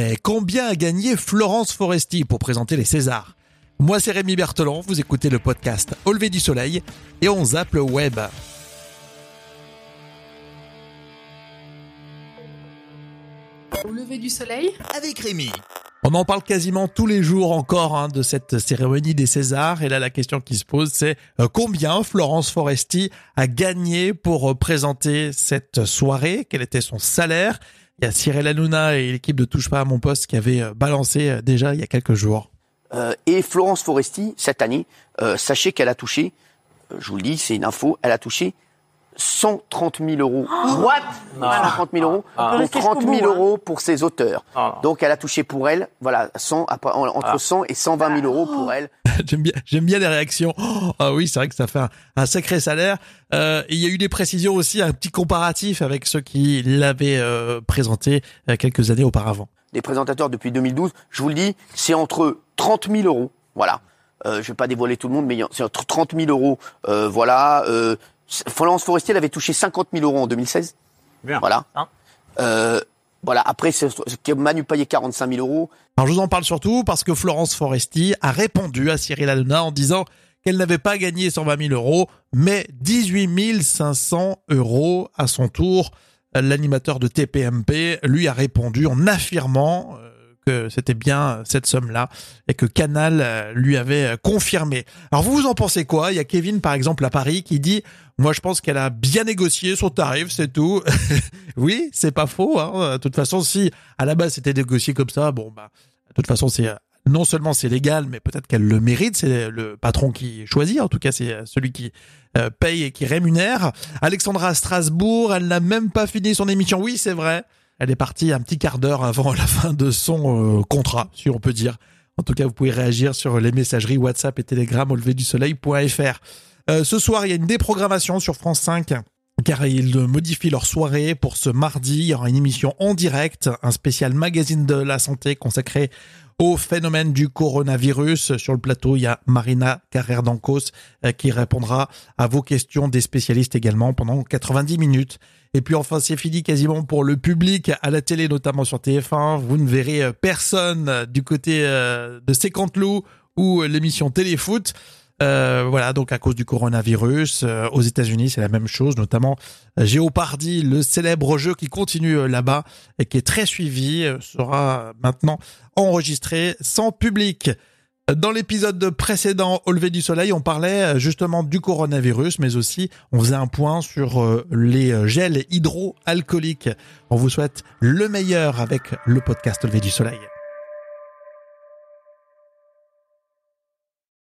Mais combien a gagné Florence Foresti pour présenter les Césars Moi c'est Rémi Berthelon, vous écoutez le podcast Au lever du soleil et on zappe le web. Au lever du soleil avec Rémi. On en parle quasiment tous les jours encore hein, de cette cérémonie des Césars. Et là, la question qui se pose, c'est euh, combien Florence Foresti a gagné pour euh, présenter cette soirée? Quel était son salaire? Il y a Cyril Hanouna et l'équipe de Touche pas à mon poste qui avaient euh, balancé déjà il y a quelques jours. Euh, et Florence Foresti, cette année, sachez qu'elle a touché, je vous le dis, c'est une info, elle a touché 130 000 euros. What? 130 000 euros Ah. pour 30 000 hein. euros pour ses auteurs. Ah. Donc elle a touché pour elle, voilà, 100, après, en- entre Ah. 100 et 120 000 euros pour elle. j'aime bien, j'aime bien les réactions. Oh, ah oui, c'est vrai que ça fait un, un sacré salaire. Euh, il y a eu des précisions aussi, un petit comparatif avec ceux qui l'avaient euh, présenté euh, quelques années auparavant. Des présentateurs depuis 2012, je vous le dis, c'est entre 30 000 euros, voilà. Euh, je vais pas dévoiler tout le monde, mais c'est entre 30 000 euros, euh, voilà. Florence Foresti, elle avait touché 50 000 euros en 2016. Bien. Voilà. Hein Euh, voilà. Après, c'est Manu Payet 45 000 euros. Alors je vous en parle surtout parce que Florence Foresti a répondu à Cyril Hanouna en disant qu'elle n'avait pas gagné 120 000 euros, mais 18 500 euros à son tour. L'animateur de TPMP lui a répondu en affirmant euh, que c'était bien cette somme-là et que Canal euh, lui avait euh, confirmé. Alors vous vous en pensez quoi? Il y a Kevin par exemple à Paris qui dit moi je pense qu'elle a bien négocié son tarif, c'est tout. oui, c'est pas faux. Hein. De toute façon, si à la base c'était négocié comme ça, bon bah de toute façon c'est non seulement c'est légal, mais peut-être qu'elle le mérite. C'est le patron qui choisit. En tout cas, c'est celui qui euh, paye et qui rémunère. Alexandra à Strasbourg, elle n'a même pas fini son émission. Oui, c'est vrai. Elle est partie un petit quart d'heure avant la fin de son euh, contrat, si on peut dire. En tout cas, vous pouvez réagir sur les messageries WhatsApp et Telegram au lever du soleil.fr. Euh, ce soir, il y a une déprogrammation sur France 5 car ils modifient leur soirée pour ce mardi. Il y aura une émission en direct, un spécial magazine de la santé consacré au phénomène du coronavirus. Sur le plateau, il y a Marina Carrère d'Ancos euh, qui répondra à vos questions des spécialistes également pendant 90 minutes. Et puis enfin, c'est fini quasiment pour le public à la télé, notamment sur TF1. Vous ne verrez euh, personne du côté euh, de Sécantelou ou l'émission Téléfoot. Euh, voilà, donc à cause du coronavirus, euh, aux États-Unis, c'est la même chose, notamment euh, Jeopardy, le célèbre jeu qui continue euh, là-bas et qui est très suivi, euh, sera maintenant enregistré sans public. Dans l'épisode précédent, Au lever du soleil, on parlait euh, justement du coronavirus, mais aussi on faisait un point sur euh, les euh, gels hydroalcooliques. On vous souhaite le meilleur avec le podcast Au lever du soleil.